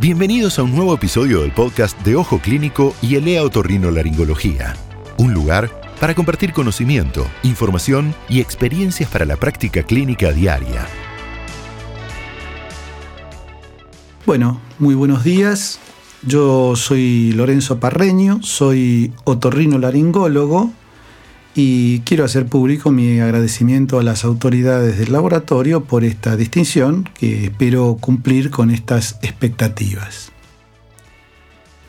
Bienvenidos a un nuevo episodio del podcast de Ojo Clínico y Elea Otorrinolaringología. Un lugar para compartir conocimiento, información y experiencias para la práctica clínica diaria. Bueno, muy buenos días. Yo soy Lorenzo Parreño, soy otorrinolaringólogo y quiero hacer público mi agradecimiento a las autoridades del laboratorio por esta distinción que espero cumplir con estas expectativas.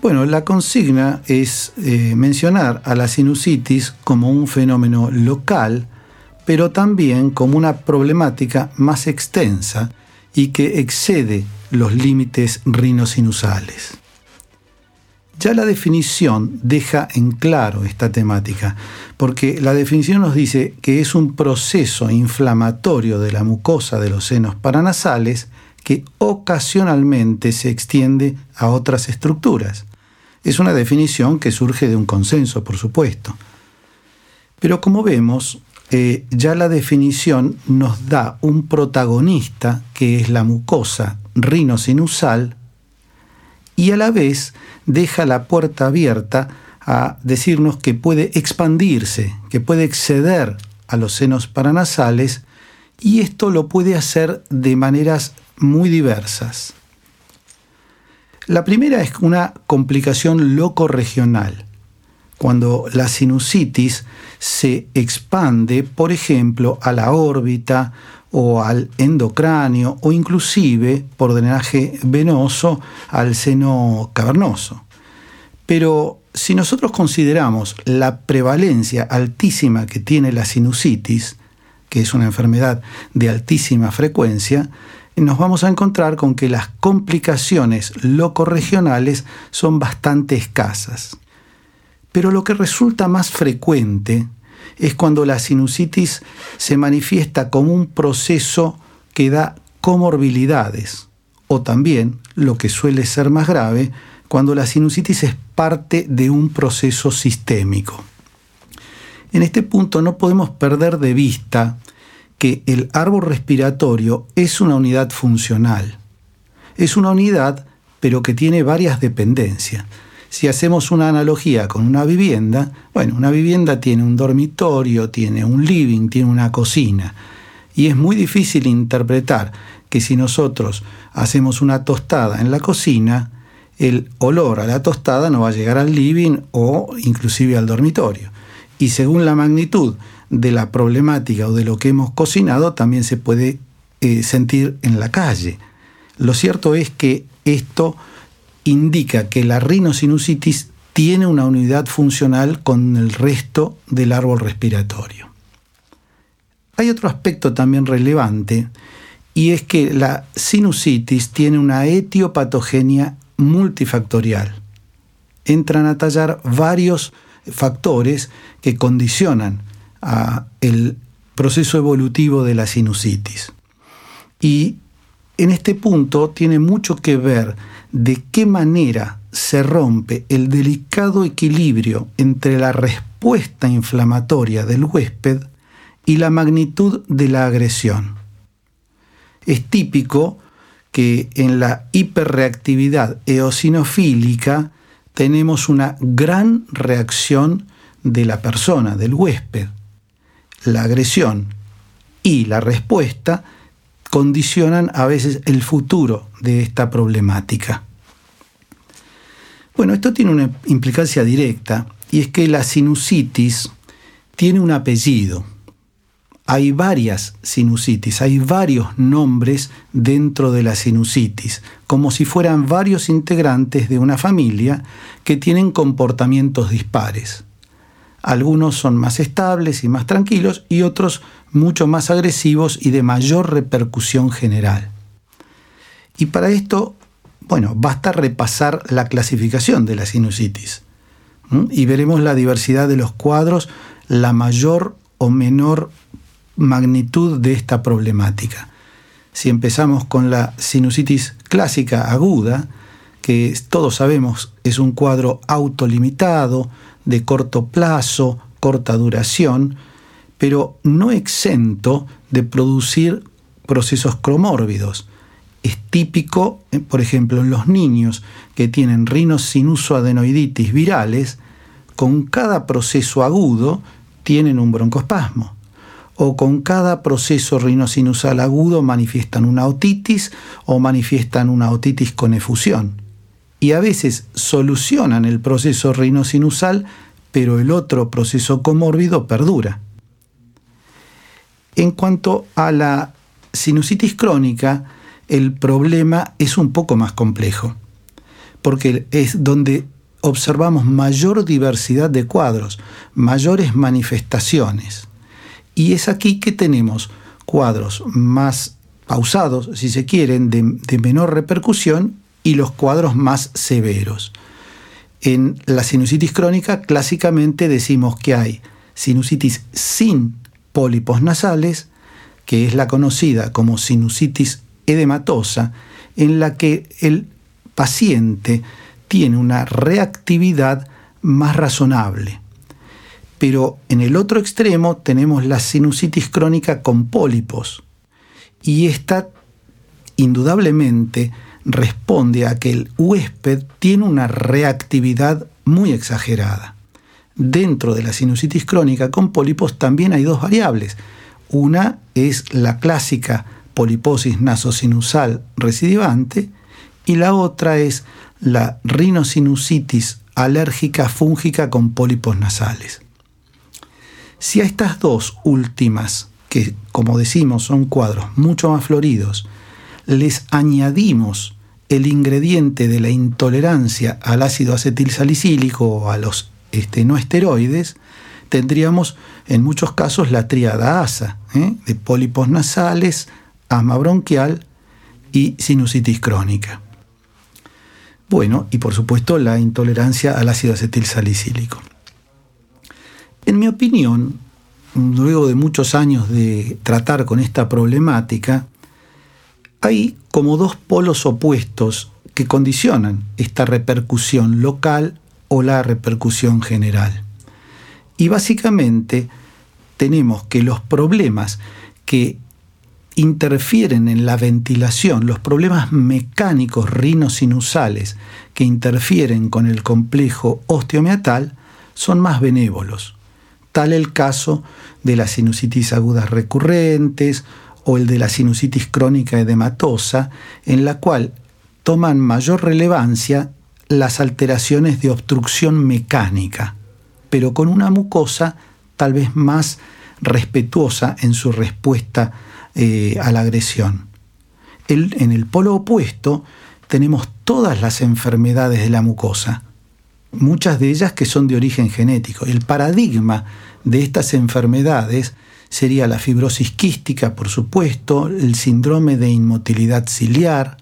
Bueno, la consigna es eh, mencionar a la sinusitis como un fenómeno local, pero también como una problemática más extensa y que excede los límites rinosinusales. Ya la definición deja en claro esta temática, porque la definición nos dice que es un proceso inflamatorio de la mucosa de los senos paranasales que ocasionalmente se extiende a otras estructuras. Es una definición que surge de un consenso, por supuesto. Pero como vemos, eh, ya la definición nos da un protagonista que es la mucosa rinosinusal y a la vez deja la puerta abierta a decirnos que puede expandirse, que puede exceder a los senos paranasales y esto lo puede hacer de maneras muy diversas. La primera es una complicación loco-regional, cuando la sinusitis se expande, por ejemplo, a la órbita o al endocráneo o inclusive por drenaje venoso al seno cavernoso. Pero si nosotros consideramos la prevalencia altísima que tiene la sinusitis, que es una enfermedad de altísima frecuencia, nos vamos a encontrar con que las complicaciones locorregionales son bastante escasas. Pero lo que resulta más frecuente es cuando la sinusitis se manifiesta como un proceso que da comorbilidades, o también, lo que suele ser más grave, cuando la sinusitis es parte de un proceso sistémico. En este punto no podemos perder de vista que el árbol respiratorio es una unidad funcional. Es una unidad, pero que tiene varias dependencias si hacemos una analogía con una vivienda, bueno, una vivienda tiene un dormitorio, tiene un living, tiene una cocina. Y es muy difícil interpretar que si nosotros hacemos una tostada en la cocina, el olor a la tostada no va a llegar al living o inclusive al dormitorio. Y según la magnitud de la problemática o de lo que hemos cocinado, también se puede eh, sentir en la calle. Lo cierto es que esto indica que la rinosinusitis tiene una unidad funcional con el resto del árbol respiratorio. Hay otro aspecto también relevante y es que la sinusitis tiene una etiopatogenia multifactorial. Entran a tallar varios factores que condicionan el proceso evolutivo de la sinusitis. Y en este punto tiene mucho que ver de qué manera se rompe el delicado equilibrio entre la respuesta inflamatoria del huésped y la magnitud de la agresión. Es típico que en la hiperreactividad eosinofílica tenemos una gran reacción de la persona, del huésped. La agresión y la respuesta condicionan a veces el futuro de esta problemática. Bueno, esto tiene una implicancia directa y es que la sinusitis tiene un apellido. Hay varias sinusitis, hay varios nombres dentro de la sinusitis, como si fueran varios integrantes de una familia que tienen comportamientos dispares. Algunos son más estables y más tranquilos y otros mucho más agresivos y de mayor repercusión general. Y para esto, bueno, basta repasar la clasificación de la sinusitis y veremos la diversidad de los cuadros, la mayor o menor magnitud de esta problemática. Si empezamos con la sinusitis clásica aguda, que todos sabemos es un cuadro autolimitado, de corto plazo, corta duración, pero no exento de producir procesos cromórbidos. es típico, eh, por ejemplo, en los niños que tienen rinosinusoadenoiditis virales, con cada proceso agudo tienen un broncoespasmo. O con cada proceso rinosinusal agudo manifiestan una otitis o manifiestan una otitis con efusión. Y a veces solucionan el proceso rinosinusal, pero el otro proceso comórbido perdura. En cuanto a la sinusitis crónica, el problema es un poco más complejo, porque es donde observamos mayor diversidad de cuadros, mayores manifestaciones. Y es aquí que tenemos cuadros más pausados, si se quieren, de, de, menor repercusión y los cuadros más severos. En la sinusitis crónica clásicamente decimos que hay sinusitis sin pólipos nasales, que es la conocida como sinusitis edematosa, en la que el paciente tiene una reactividad más razonable. Pero en el otro extremo tenemos la sinusitis crónica con pólipos. Y esta indudablemente responde a que el huésped tiene una reactividad muy exagerada. Dentro de la sinusitis crónica con pólipos también hay dos variables. Una es la clásica poliposis nasosinusal recidivante y la otra es la rinosinusitis alérgica fúngica con pólipos nasales. Si a estas dos últimas, que como decimos son cuadros mucho más floridos, les añadimos el ingrediente de la intolerancia al ácido acetilsalicílico o a los este, no esteroides, tendríamos en muchos casos la tríada ASA, ¿eh? de pólipos nasales, asma bronquial y sinusitis crónica. Bueno, y por supuesto la intolerancia al ácido acetilsalicílico. En mi opinión, luego de muchos años de tratar con esta problemática, hay como dos polos opuestos que condicionan esta repercusión local o la repercusión general. Y básicamente tenemos que los problemas que interfieren en la ventilación, los problemas mecánicos rinosinusales que interfieren con el complejo osteomiatal, son más benévolos. Tal el caso de las sinusitis agudas recurrentes o el de la sinusitis crónica edematosa, en la cual toman mayor relevancia las alteraciones de obstrucción mecánica, pero con una mucosa tal vez más respetuosa en su respuesta eh, a la agresión. en el polo opuesto tenemos todas las enfermedades de la mucosa, muchas de ellas que son de origen genético. El paradigma de estas enfermedades sería la fibrosis quística, por supuesto, el síndrome de inmotilidad ciliar.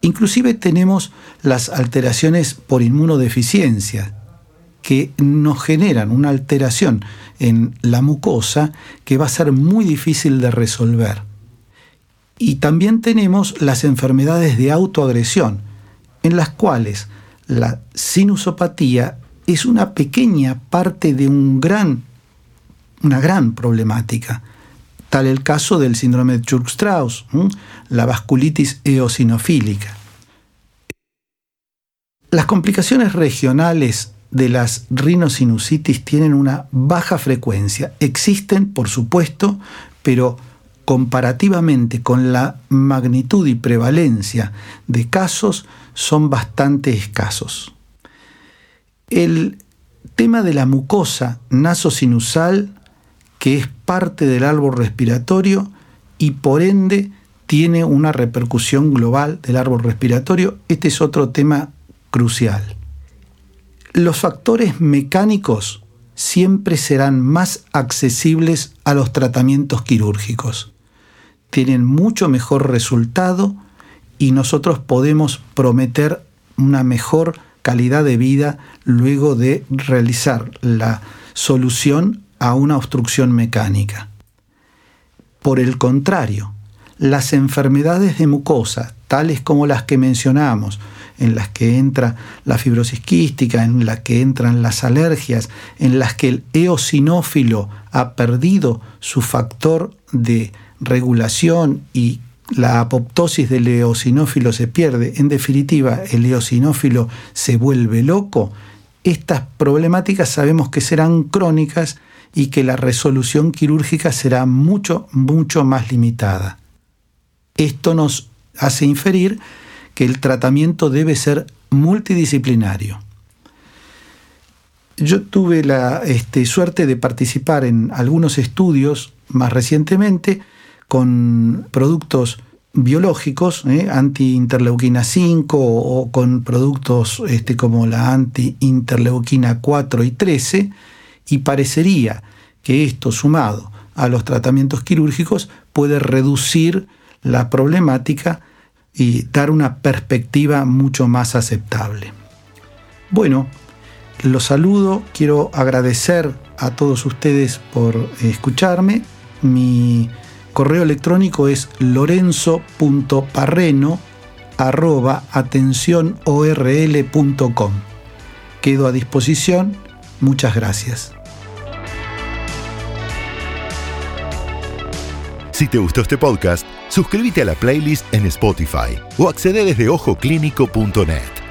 Inclusive tenemos las alteraciones por inmunodeficiencia, que nos generan una alteración en la mucosa que va a ser muy difícil de resolver. Y también tenemos las enfermedades de autoagresión, en las cuales la sinusopatía es una pequeña parte de un gran, una gran problemática. Tal el caso del síndrome de Church-Strauss, la vasculitis eosinofílica. Las complicaciones regionales de las rinosinusitis tienen una baja frecuencia. Existen, por supuesto, pero comparativamente con la magnitud y prevalencia de casos son bastante escasos. El tema de la mucosa nasosinusal, que es parte del árbol respiratorio y por ende tiene una repercusión global del árbol respiratorio, este es otro tema crucial. Los factores mecánicos siempre serán más accesibles a los tratamientos quirúrgicos. Tienen mucho mejor resultado y nosotros podemos prometer una mejor calidad de vida luego de realizar la solución a una obstrucción mecánica. Por el contrario, las enfermedades de mucosa, tales como las que mencionamos, en las que entra la fibrosis quística, en las que entran las alergias, en las que el eosinófilo ha perdido su factor de regulación y la apoptosis del eosinófilo se pierde, en definitiva el eosinófilo se vuelve loco, estas problemáticas sabemos que serán crónicas y que la resolución quirúrgica será mucho, mucho más limitada. Esto nos hace inferir que el tratamiento debe ser multidisciplinario. Yo tuve la este, suerte de participar en algunos estudios más recientemente con productos biológicos, ¿eh? anti-interleuquina 5 o, con productos este, como la anti-interleuquina 4 y 13, y parecería que esto sumado a los tratamientos quirúrgicos puede reducir la problemática y dar una perspectiva mucho más aceptable. Bueno, los saludo, quiero agradecer a todos ustedes por escucharme. Mi correo electrónico es lorenzo.parreno Quedo a disposición. Muchas gracias. Si te gustó este podcast, suscríbete a la playlist en Spotify o accede desde ojoclínico.net.